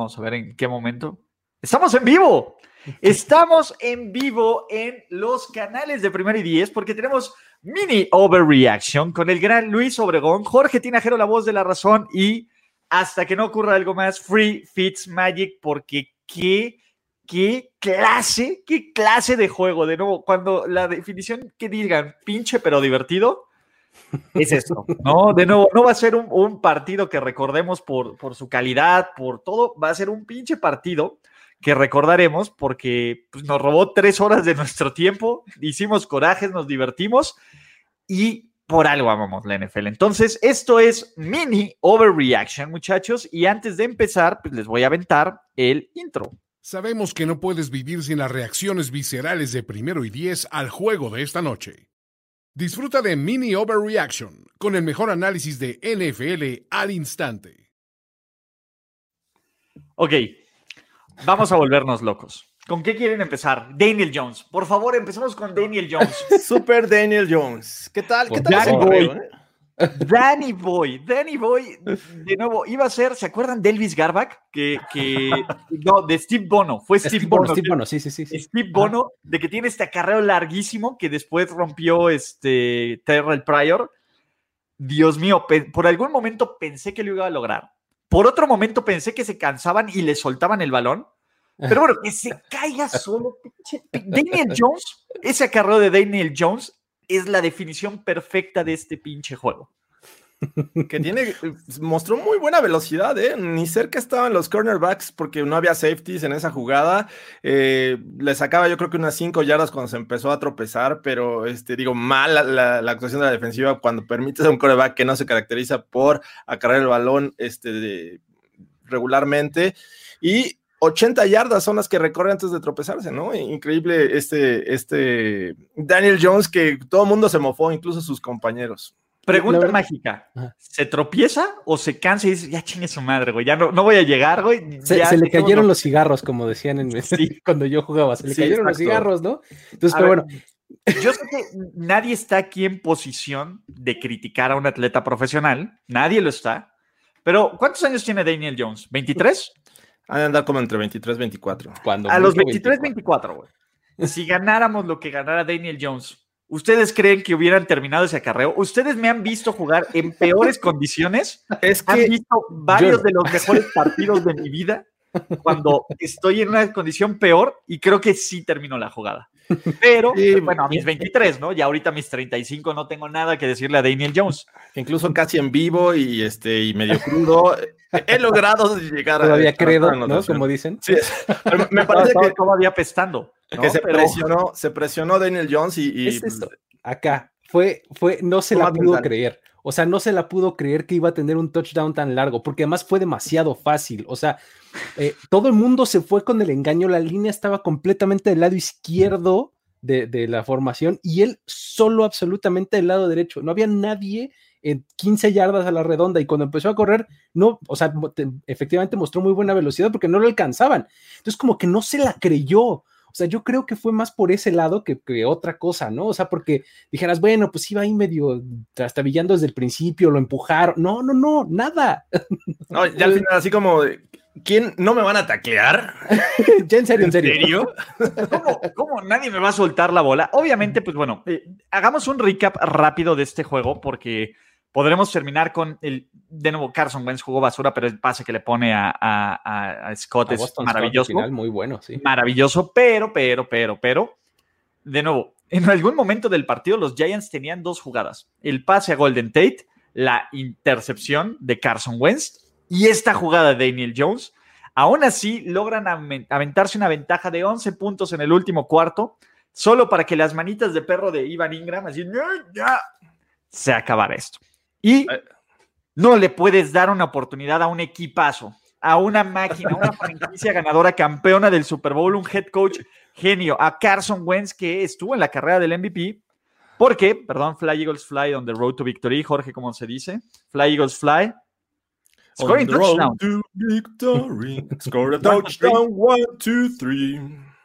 Vamos a ver en qué momento. Estamos en vivo. Estamos en vivo en los canales de Primero y Diez porque tenemos mini overreaction con el gran Luis Obregón, Jorge Tinajero, la voz de la razón y hasta que no ocurra algo más, Free Fits Magic porque qué, qué clase, qué clase de juego. De nuevo, cuando la definición que digan pinche pero divertido, es esto, ¿no? De nuevo, no va a ser un, un partido que recordemos por, por, su calidad, por todo, va a ser un pinche partido que recordaremos porque pues, nos robó tres horas de nuestro tiempo, hicimos corajes, nos divertimos y por algo amamos la NFL. Entonces, esto es mini overreaction, muchachos, y antes de empezar, pues les voy a aventar el intro. Sabemos que no puedes vivir sin las reacciones viscerales de primero y diez al juego de esta noche. Disfruta de Mini Overreaction con el mejor análisis de NFL al instante. Ok, vamos a volvernos locos. ¿Con qué quieren empezar? Daniel Jones. Por favor, empecemos con Daniel Jones. Super Daniel Jones. ¿Qué tal? ¿Qué tal? Danny Boy. Danny Boy. De nuevo, iba a ser, ¿se acuerdan de Elvis Garback? Que, que no, de Steve Bono. Fue Steve, Steve Bono. Steve Bono, sí, sí, sí. sí. Steve Bono, de que tiene este acarreo larguísimo que después rompió este Terrell Pryor. Dios mío, por algún momento pensé que lo iba a lograr. Por otro momento pensé que se cansaban y le soltaban el balón. Pero bueno, que se caiga solo. Daniel Jones, ese acarreo de Daniel Jones es la definición perfecta de este pinche juego. Que tiene, mostró muy buena velocidad, ¿eh? Ni cerca estaban los cornerbacks porque no había safeties en esa jugada. Eh, le sacaba yo creo que unas 5 yardas cuando se empezó a tropezar, pero este, digo, mal la, actuación de la defensiva cuando permites a un cornerback que no se caracteriza por acarrear el balón este, regularmente. Y 80 yardas son las que recorre antes de tropezarse, ¿no? Increíble este, este Daniel Jones que todo el mundo se mofó, incluso sus compañeros. Pregunta mágica: ¿se tropieza o se cansa y dice, ya chingue su madre, güey? Ya no, no voy a llegar, güey. Se, se le cayeron los cigarros, como decían en sí. cuando yo jugaba. Se le sí, cayeron exacto. los cigarros, ¿no? Entonces, a pero ver, bueno. Yo sé que nadie está aquí en posición de criticar a un atleta profesional. Nadie lo está. Pero, ¿cuántos años tiene Daniel Jones? ¿23? Han de andar como entre 23 y 24. Cuando a los 23, 24, güey. Si ganáramos lo que ganara Daniel Jones, ¿ustedes creen que hubieran terminado ese acarreo? ¿Ustedes me han visto jugar en peores condiciones? Es que ¿Han visto varios yo... de los mejores partidos de mi vida cuando estoy en una condición peor? Y creo que sí terminó la jugada. Pero, sí, bueno, a mis 23, ¿no? Ya ahorita a mis 35 no tengo nada que decirle a Daniel Jones. Incluso casi en vivo y, este, y medio crudo. He logrado llegar todavía a. credo, ¿no? Como dicen. Sí, me parece que todavía pestando. ¿no? Que se Pero... presionó, se presionó Daniel Jones y. y es esto. Acá. Fue, fue, no se la pudo creer. O sea, no se la pudo creer que iba a tener un touchdown tan largo, porque además fue demasiado fácil. O sea, eh, todo el mundo se fue con el engaño, la línea estaba completamente del lado izquierdo de, de, la formación y él solo absolutamente del lado derecho. No había nadie en 15 yardas a la redonda y cuando empezó a correr, no, o sea, te, efectivamente mostró muy buena velocidad porque no lo alcanzaban. Entonces, como que no se la creyó. O sea, yo creo que fue más por ese lado que, que, otra cosa, ¿no? O sea, porque dijeras, bueno, pues iba ahí medio trastabillando desde el principio, lo empujaron. No, no, no, nada. No, ya al final, así como, ¿quién no me van a taclear? ya en serio, en serio. ¿En serio? ¿Cómo, ¿Cómo, nadie me va a soltar la bola? Obviamente, pues bueno, eh, hagamos un recap rápido de este juego porque podremos terminar con el, de nuevo, Carson Wentz jugó basura, pero el pase que le pone a, a, a Scott a es Boston maravilloso. Scott, final, muy bueno, sí. Maravilloso, pero, pero, pero, pero, de nuevo, en algún momento del partido los Giants tenían dos jugadas. El pase a Golden Tate, la intercepción de Carson Wentz y esta jugada de Daniel Jones. Aún así, logran aventarse una ventaja de 11 puntos en el último cuarto, solo para que las manitas de perro de Ivan Ingram, así, ya, se acabara esto. Y no le puedes dar una oportunidad a un equipazo, a una máquina, a una franquicia ganadora, campeona del Super Bowl, un head coach genio, a Carson Wentz, que estuvo en la carrera del MVP. Porque, perdón, Fly Eagles Fly on the road to victory, Jorge, ¿cómo se dice? Fly Eagles Fly. Scoring touchdown. To victory. Score a touchdown. One, two, three.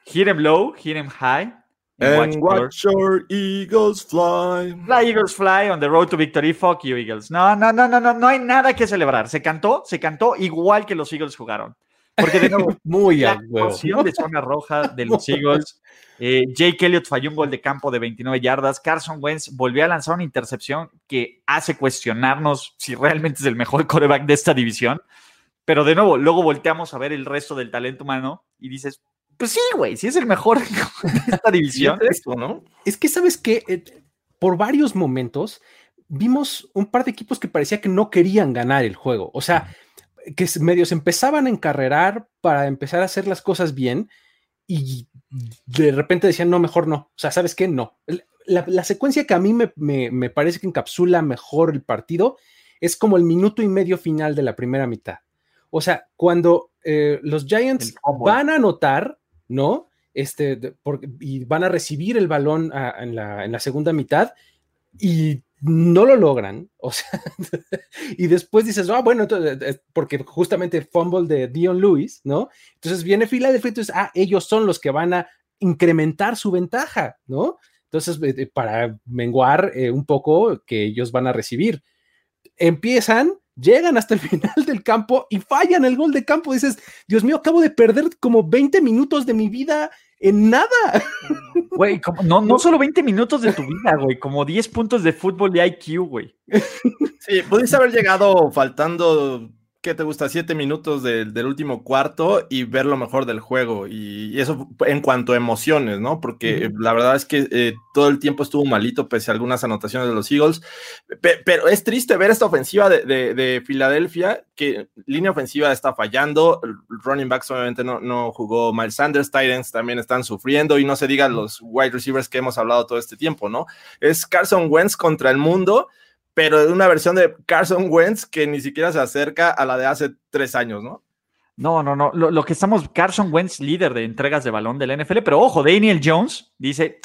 Hit him low, hit him high. And watch, watch your Eagles fly. Fly Eagles fly on the road to victory. Fuck you, Eagles. No, no, no, no, no, no hay nada que celebrar. Se cantó, se cantó igual que los Eagles jugaron. Porque de nuevo, muy la porción de zona roja de los Eagles. Eh, Jake Elliott falló un gol de campo de 29 yardas. Carson Wentz volvió a lanzar una intercepción que hace cuestionarnos si realmente es el mejor coreback de esta división. Pero de nuevo, luego volteamos a ver el resto del talento humano y dices, pues sí, güey, sí es el mejor de esta división. Es ¿no? Es que, ¿sabes qué? Eh, por varios momentos vimos un par de equipos que parecía que no querían ganar el juego. O sea, que medios empezaban a encarrerar para empezar a hacer las cosas bien y de repente decían, no, mejor no. O sea, ¿sabes qué? No. La, la secuencia que a mí me, me, me, parece que encapsula mejor el partido es como el minuto y medio final de la primera mitad. O sea, cuando eh, los Giants van a anotar, ¿no? Este, de, por, y van a recibir el balón en, la, en la segunda mitad y no lo logran, o sea, y después dices, ah, bueno, entonces, porque justamente fumble de Dion Lewis, ¿no? Entonces viene Philadelphia, entonces, ah, ellos son los que van a incrementar su ventaja, ¿no? Entonces, eh, para menguar eh, un poco que ellos van a recibir. Empiezan, llegan hasta el final del campo y fallan el gol de campo. Dices, Dios mío, acabo de perder como 20 minutos de mi vida en nada. Güey, no, no solo 20 minutos de tu vida, güey, como 10 puntos de fútbol de IQ, güey. Sí, pudiste haber llegado faltando, ¿qué te gusta? 7 minutos de, del último cuarto y ver lo mejor del juego. Y, y eso en cuanto a emociones, ¿no? Porque uh -huh. la verdad es que eh, todo el tiempo estuvo malito, pese a algunas anotaciones de los Eagles. Pe pero es triste ver esta ofensiva de, de, de, Filadelfia, que línea ofensiva está fallando. Running backs obviamente no, no jugó Miles Sanders, Titans también están sufriendo, y no se digan los wide receivers que hemos hablado todo este tiempo, ¿no? Es Carson Wentz contra el mundo pero una versión de Carson Wentz que ni siquiera se acerca a la de hace tres años, ¿no? No, no, no. Lo, lo, que estamos, Carson Wentz, líder de entregas de balón del NFL, pero ojo, Daniel Jones dice: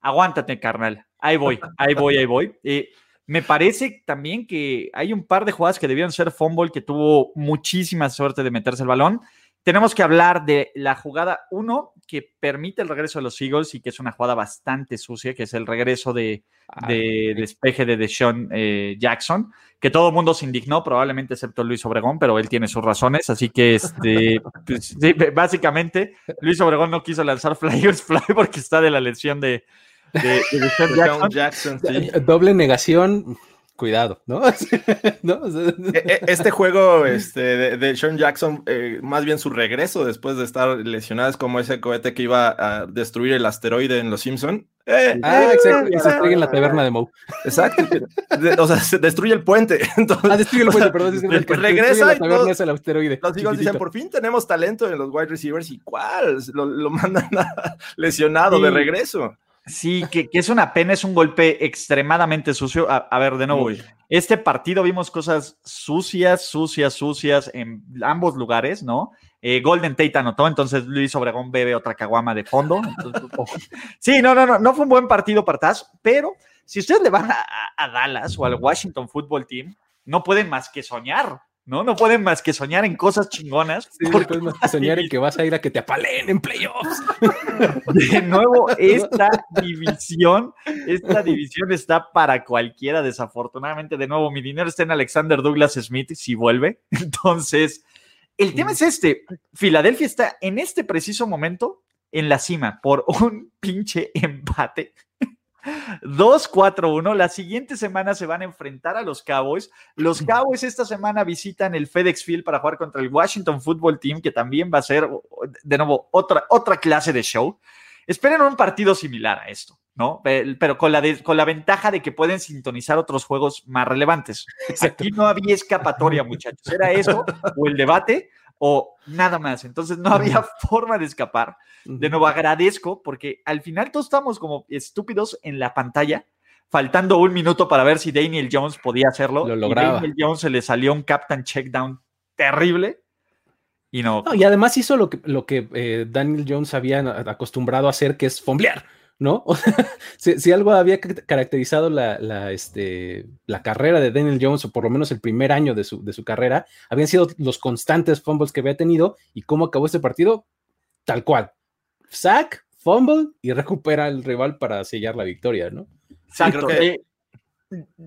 aguántate, carnal. Ahí voy, ahí voy, ahí voy. Eh, me parece también que hay un par de jugadas que debieron ser fumble, que tuvo muchísima suerte de meterse el balón. Tenemos que hablar de la jugada 1 que permite el regreso de los Eagles y que es una jugada bastante sucia, que es el regreso de, de despeje de Deshaun eh, Jackson, que todo el mundo se indignó, probablemente excepto Luis Obregón, pero él tiene sus razones, así que este, pues, sí, básicamente Luis Obregón no quiso lanzar Flyers Fly porque está de la lesión de, de, de Deshaun Jackson. Jackson sí. Doble negación, cuidado, ¿no? ¿no? Este juego este, de, de Sean Jackson, eh, más bien su regreso después de estar lesionado, es como ese cohete que iba a destruir el asteroide en Los Simpson. Eh, ah, eh, exacto, y se estrella en la taberna de Moe. Exacto, de, o sea, se destruye el puente. Entonces, ah, destruye el puente, perdón. Es el, que regresa la taberna es el asteroide. Los Eagles dicen, por fin tenemos talento en los wide receivers, ¿y cuál? Lo, lo mandan lesionado sí. de regreso. Sí, que, que, es una pena, es un golpe extremadamente sucio. A, a ver, de nuevo, este partido vimos cosas sucias, sucias, sucias en ambos lugares, ¿no? Eh, Golden Tate anotó, entonces Luis Obregón bebe otra caguama de fondo. Entonces, oh. Sí, no, no, no, no fue un buen partido para Taz, pero si ustedes le van a, a Dallas o al Washington Football Team, no pueden más que soñar, ¿no? No pueden más que soñar en cosas chingonas. Sí, porque puedes más que soñar en que vas a ir a que te apalen en playoffs. De nuevo, esta división, esta división está para cualquiera, desafortunadamente. De nuevo, mi dinero está en Alexander Douglas Smith si vuelve. Entonces, el tema es este. Filadelfia está en este preciso momento en la cima por un pinche empate 2-4-1. La siguiente semana se van a enfrentar a los Cowboys. Los Cowboys esta semana visitan el FedEx Field para jugar contra el Washington Football Team, que también va a ser, de nuevo, otra, otra clase de show. Esperen un partido similar a esto, ¿no? Pero con la, de, con la ventaja de que pueden sintonizar otros juegos más relevantes. Exacto. Aquí no había escapatoria, muchachos. Era eso o el debate o nada más. Entonces no había forma de escapar. De nuevo, agradezco porque al final todos estamos como estúpidos en la pantalla, faltando un minuto para ver si Daniel Jones podía hacerlo. Lo lograba. Y Daniel Jones se le salió un captain checkdown terrible. Y no. no y además hizo lo que, lo que eh, Daniel Jones había acostumbrado a hacer, que es fomblear. ¿No? O sea, si, si, algo había caracterizado la, la, este, la, carrera de Daniel Jones, o por lo menos el primer año de su, de su, carrera, habían sido los constantes fumbles que había tenido y cómo acabó este partido, tal cual. Sack, fumble y recupera al rival para sellar la victoria, ¿no? Exacto. Eh,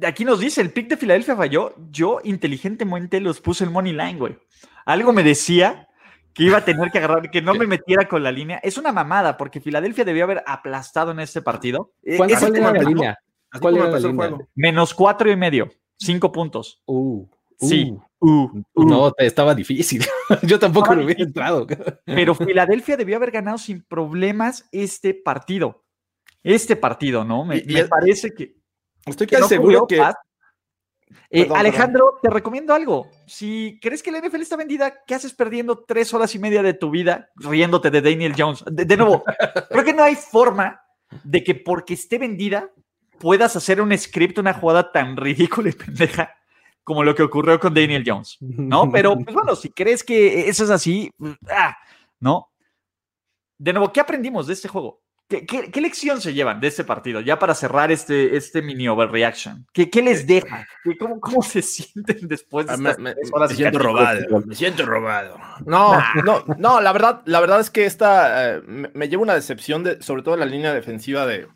aquí nos dice, el pick de Filadelfia falló, yo inteligentemente los puse el money line, güey. Algo me decía que iba a tener que agarrar, que no me metiera con la línea. Es una mamada, porque Filadelfia debió haber aplastado en este partido. ¿Cuál, era la línea? ¿Cuál era la línea? Menos cuatro y medio, cinco puntos. Uh, sí. Uh, uh. No, estaba difícil. Yo tampoco lo hubiera entrado. Pero Filadelfia debió haber ganado sin problemas este partido. Este partido, ¿no? Me, parece que. Estoy casi seguro que. Eh, Alejandro, te recomiendo algo. Si crees que la NFL está vendida, ¿qué haces perdiendo tres horas y media de tu vida riéndote de Daniel Jones? De, nuevo, creo que no hay forma de que porque esté vendida puedas hacer un script, una jugada tan ridícula y pendeja como lo que ocurrió con Daniel Jones, ¿no? Pero, pues bueno, si crees que eso es así, ah, ¿no? De nuevo, ¿qué aprendimos de este juego? ¿Qué, lección se llevan de este partido? Ya para cerrar este, este mini overreaction. ¿Qué, qué les deja? ¿Cómo, ¿Cómo, se sienten después de ah, me, siento robado. Me siento robado. No, no, no, la verdad, la verdad es que esta eh, me, lleva una decepción, de, sobre todo en la línea defensiva de,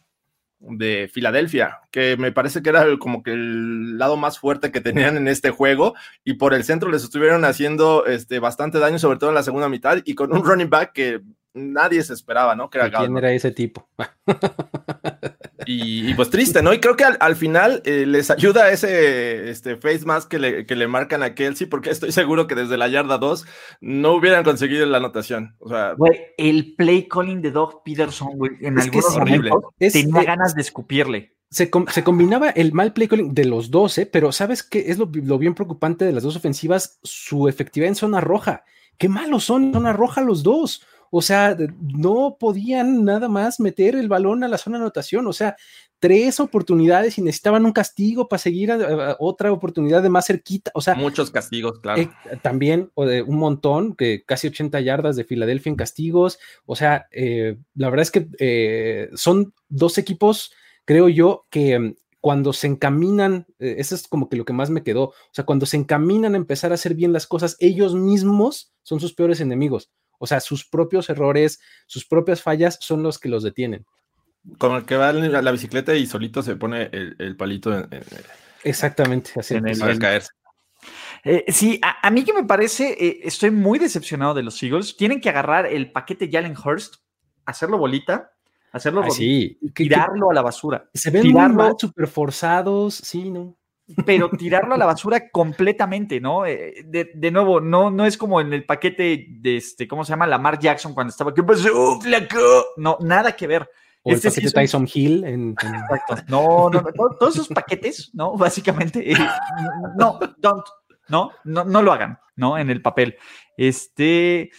de Filadelfia, que me parece que era como que el lado más fuerte que tenían en este juego y por el centro les estuvieron haciendo este, bastante daño, sobre todo en la segunda mitad y con un running back que nadie se esperaba, ¿no? Que era ¿Quién era ese tipo? y, pues triste, ¿no? Y creo que al, final eh, les ayuda ese este, face mask que le, que le marcan a Kelsey, porque estoy seguro que desde la yarda 2 no hubieran conseguido la anotación. O sea, güey, el play calling de Doug Peterson, güey, en es algunos momentos tenía ganas de escupirle. Se, combinaba el mal play calling de los dos, ¿eh? pero ¿sabes qué es lo, lo bien preocupante de las dos ofensivas? Su efectividad en zona roja. Qué malos son en zona roja los dos. O sea, no podían nada más meter el balón a la zona de anotación. O sea, tres oportunidades y necesitaban un castigo para seguir a, otra oportunidad de más cerquita. O sea, muchos castigos, claro. Eh, también, o de un montón, que casi 80 yardas de Filadelfia en castigos. O sea, eh, la verdad es que eh, son dos equipos, creo yo, que cuando se encaminan, eso es como que lo que más me quedó, o sea, cuando se encaminan a empezar a hacer bien las cosas, ellos mismos son sus peores enemigos. O sea, sus propios errores, sus propias fallas son los que los detienen. Como el que va en la bicicleta y solito se pone el, palito en, Exactamente, así en el, caerse. Eh, sí, a, mí que me parece, eh, estoy muy decepcionado de los Eagles. Tienen que agarrar el paquete Jalen Hurst, hacerlo bolita, hacerlo y tirarlo a la basura. Se ven tirarlo, súper forzados, sí, ¿no? Pero tirarlo a la basura completamente, ¿no? Eh, de, nuevo, no, no es como en el paquete de este, ¿cómo se llama? Lamar Jackson cuando estaba, ¿qué pasó, flaco? No, nada que ver. O el este paquete Tyson Hill. En, No, no, todos esos paquetes, ¿no? Básicamente, eh, no, don't, no, no, no lo hagan, ¿no? En el papel. Este,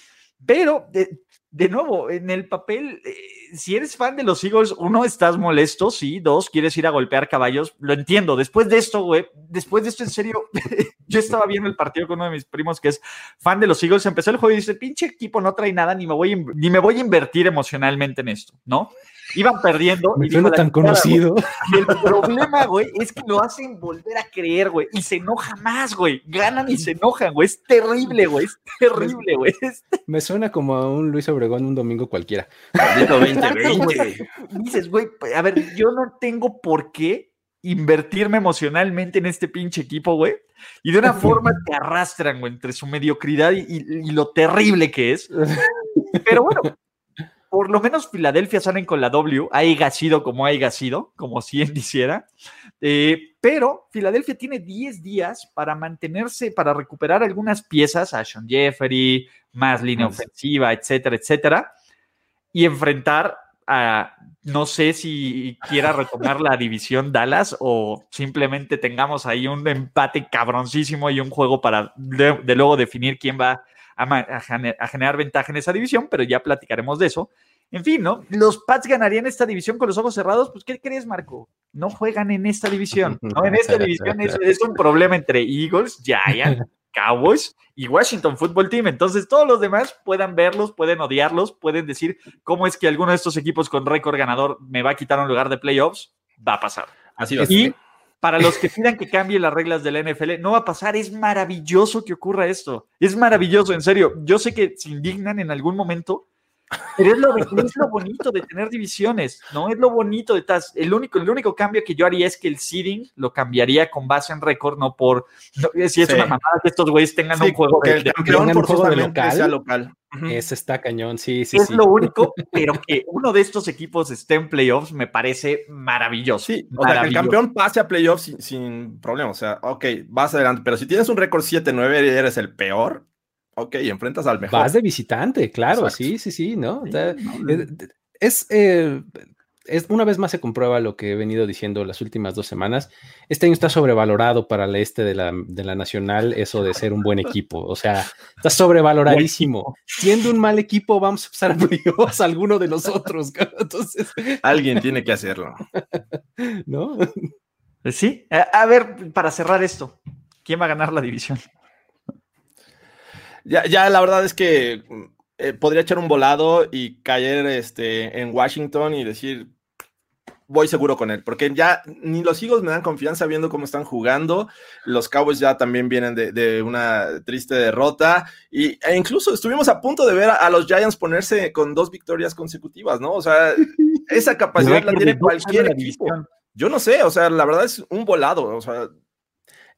pero eh, de nuevo, en el papel, eh, si eres fan de los Eagles, uno, estás molesto, sí, dos, quieres ir a golpear caballos, lo entiendo. Después de esto, güey, después de esto, en serio, yo estaba viendo el partido con uno de mis primos que es fan de los Eagles, empezó el juego y dice, pinche equipo no trae nada, ni me voy ni me voy a invertir emocionalmente en esto, ¿no? Iban perdiendo. Me y tan conocido. Y el problema, güey, es que lo hacen volver a creer, güey, y se enoja más, güey. Ganan y se enojan, güey. Es terrible, güey. Es terrible, güey. Me suena como a un Luis Obregón un domingo cualquiera. 2020. Dices, güey, a ver, yo no tengo por qué invertirme emocionalmente en este pinche equipo, güey. Y de una forma te arrastran, güey, entre su mediocridad y, y, lo terrible que es. Pero bueno, por lo menos Filadelfia salen con la W, haya sido como haya sido, como si él hiciera. Eh, pero Filadelfia tiene 10 días para mantenerse, para recuperar algunas piezas, a Sean Jeffery, más línea ofensiva, etcétera, etcétera, y enfrentar a, no sé si quiera retomar la división Dallas o simplemente tengamos ahí un empate cabroncísimo y un juego para de luego definir quién va a, generar ventaja en esa división, pero ya platicaremos de eso. En fin, ¿no? Los Pats ganarían esta división con los ojos cerrados. Pues, ¿qué crees, Marco? No juegan en esta división. ¿no? En esta división es, un problema entre Eagles, Giants, Cowboys y Washington Football Team. Entonces, todos los demás puedan verlos, pueden odiarlos, pueden decir cómo es que alguno de estos equipos con récord ganador me va a quitar un lugar de playoffs. Va a pasar. Así va Y para los que pidan que cambie las reglas de la NFL, no va a pasar. Es maravilloso que ocurra esto. Es maravilloso, en serio. Yo sé que se indignan en algún momento, Pero es lo, es lo, bonito de tener divisiones, ¿no? Es lo bonito de TAS. El único, el único cambio que yo haría es que el seeding lo cambiaría con base en récord, no por. si es una mamada que estos güeyes tengan un juego que el campeón por juego de local, sea local. Ese está cañón, sí, sí. Es lo único, pero que uno de estos equipos esté en playoffs me parece maravilloso. Sí, o sea, que el campeón pase a playoffs sin, sin problema. O sea, ok, vas adelante, pero si tienes un récord 7-9 y eres el peor, Ok, enfrentas al mejor. Vas de visitante, claro, sí, sí, sí, ¿no? es, eh, es, una vez más se comprueba lo que he venido diciendo las últimas dos semanas. Este año está sobrevalorado para el este de la, de la Nacional, eso de ser un buen equipo. O sea, está sobrevaloradísimo. Siendo un mal equipo, vamos a pasar a playoffs a alguno de nosotros. Entonces, alguien tiene que hacerlo. ¿No? Sí. a ver, para cerrar esto, ¿quién va a ganar la división? Ya, ya la verdad es que eh, podría echar un volado y caer este, en Washington y decir, voy seguro con él, porque ya ni los Eagles me dan confianza viendo cómo están jugando, los Cowboys ya también vienen de, una triste derrota, y, e incluso estuvimos a punto de ver a, los Giants ponerse con dos victorias consecutivas, ¿no? O sea, esa capacidad la tiene cualquier equipo. Yo no sé, o sea, la verdad es un volado, o sea,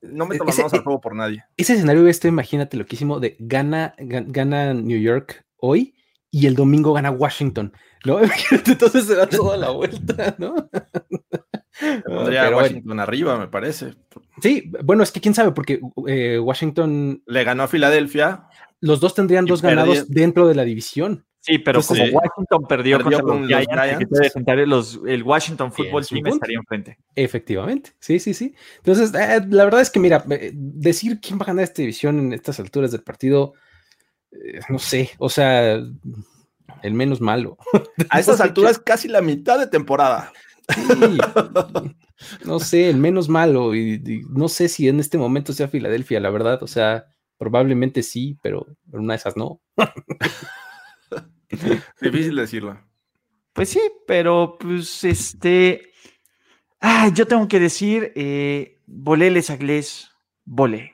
no me tomamos al juego por nadie. Ese escenario este, imagínate loquísimo de gana, gana New York hoy y el domingo gana Washington, ¿no? Entonces se da toda la vuelta, ¿no? Pondría Washington arriba, me parece. Sí, bueno, es que quién sabe, porque eh, Washington le ganó a Filadelfia. Los dos tendrían dos ganados dentro de la división. Sí, pero como Washington perdió, contra los, Giants, el Washington Football Team estaría enfrente. Efectivamente, sí, sí, sí. Entonces, eh, la verdad es que, mira, eh, decir quién va a ganar esta división en estas alturas del partido, eh, no sé, o sea, el menos malo. A estas alturas, casi la mitad de temporada. no sé, el menos malo, y, no sé si en este momento sea Filadelfia, la verdad, o sea, probablemente sí, pero una de esas no. Difícil decirlo. Pues sí, pero pues este. Ah, yo tengo que decir, eh, volé les agles, volé.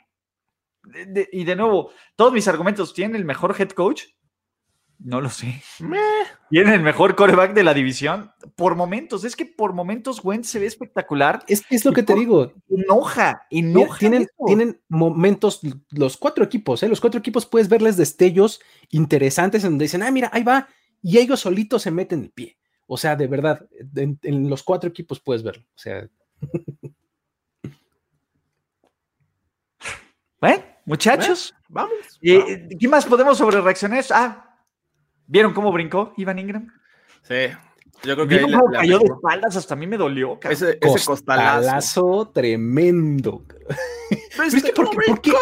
y de nuevo, todos mis argumentos, ¿tienen el mejor head coach? No lo sé. ¿Tienen el mejor coreback de la división? Por momentos, es que por momentos Wentz se ve espectacular. Es, es lo que te digo. Enoja, enoja. Tienen, tienen momentos, los cuatro equipos, ¿eh? los cuatro equipos puedes verles destellos interesantes en donde dicen, ah, mira, ahí va, y ellos solitos se meten el pie. O sea, de verdad, en, los cuatro equipos puedes verlo. O sea. Bueno, muchachos. vamos. Eh, ¿Qué más podemos sobre reacciones? Ah, ¿Vieron cómo brincó Ivan Ingram? Sí. Yo creo que ahí cayó de espaldas, hasta a mí me dolió. Ese, ese, costalazo. tremendo. ¿por, qué,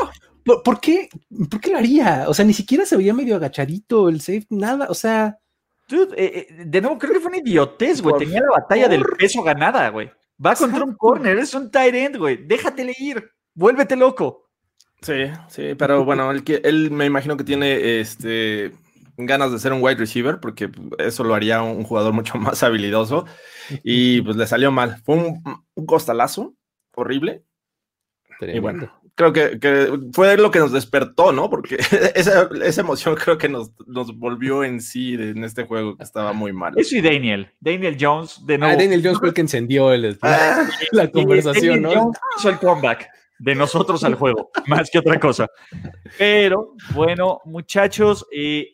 por, qué, ¿Por qué lo haría? O sea, ni siquiera se veía medio agachadito el safe, nada. O sea. Dude, eh, eh, de nuevo, creo que fue una idiotez, güey. Tenía la batalla del peso ganada, güey. Va contra un corner, es un tight end, güey. Déjatele ir. Vuélvete loco. Sí, sí, pero bueno, él, él me imagino que tiene este ganas de ser un wide receiver, porque eso lo haría un jugador mucho más habilidoso. Y pues le salió mal. Fue un, costalazo horrible. Y bueno, creo que, fue lo que nos despertó, ¿no? Porque esa, emoción creo que nos, nos, volvió en sí en este juego que estaba muy mal. Eso y Daniel. Daniel Jones, de nuevo. Ah, Daniel Jones fue el que encendió el, ah, la conversación, ¿no? hizo el comeback de nosotros al juego, más que otra cosa. Pero bueno, muchachos, eh,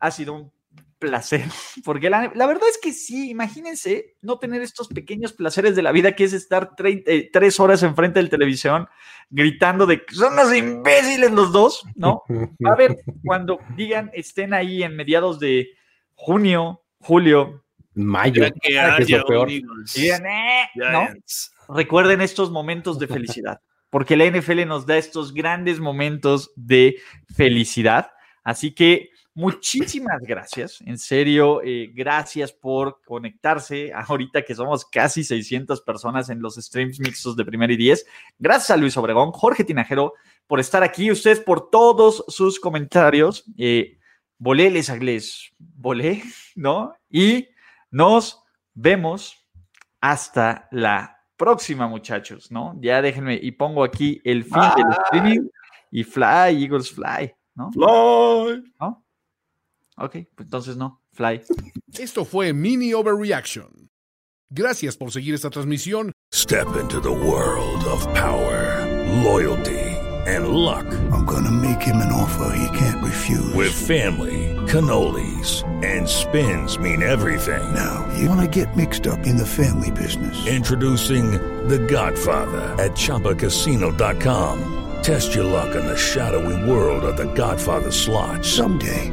ha sido un placer, porque la, verdad es que sí, imagínense no tener estos pequeños placeres de la vida que es estar eh, tres horas enfrente del televisión gritando de que son los imbéciles los dos, ¿no? A ver, cuando digan, estén ahí en mediados de junio, julio, mayo, que, es lo peor. Eh", ¿no? Recuerden estos momentos de felicidad, porque la NFL nos da estos grandes momentos de felicidad. Así que Muchísimas gracias, en serio, eh, gracias por conectarse ahorita que somos casi 600 personas en los streams mixtos de Primer y Diez. Gracias a Luis Obregón, Jorge Tinajero por estar aquí, ustedes por todos sus comentarios. Eh, volé les agles, volé, ¿no? Y nos vemos hasta la próxima, muchachos, ¿no? Ya déjenme y pongo aquí el fin del streaming y fly, Eagles fly, ¿no? Fly. ¿No? Ok, pues entonces no. Fly. Esto fue Mini Overreaction. Gracias por seguir esta transmisión. Step into the world of power, loyalty, and luck. I'm gonna make him an offer he can't refuse. With family, cannolis, and spins mean everything. Now, you wanna get mixed up in the family business. Introducing The Godfather at ChumbaCasino.com. Test your luck in the shadowy world of The Godfather slot. Someday,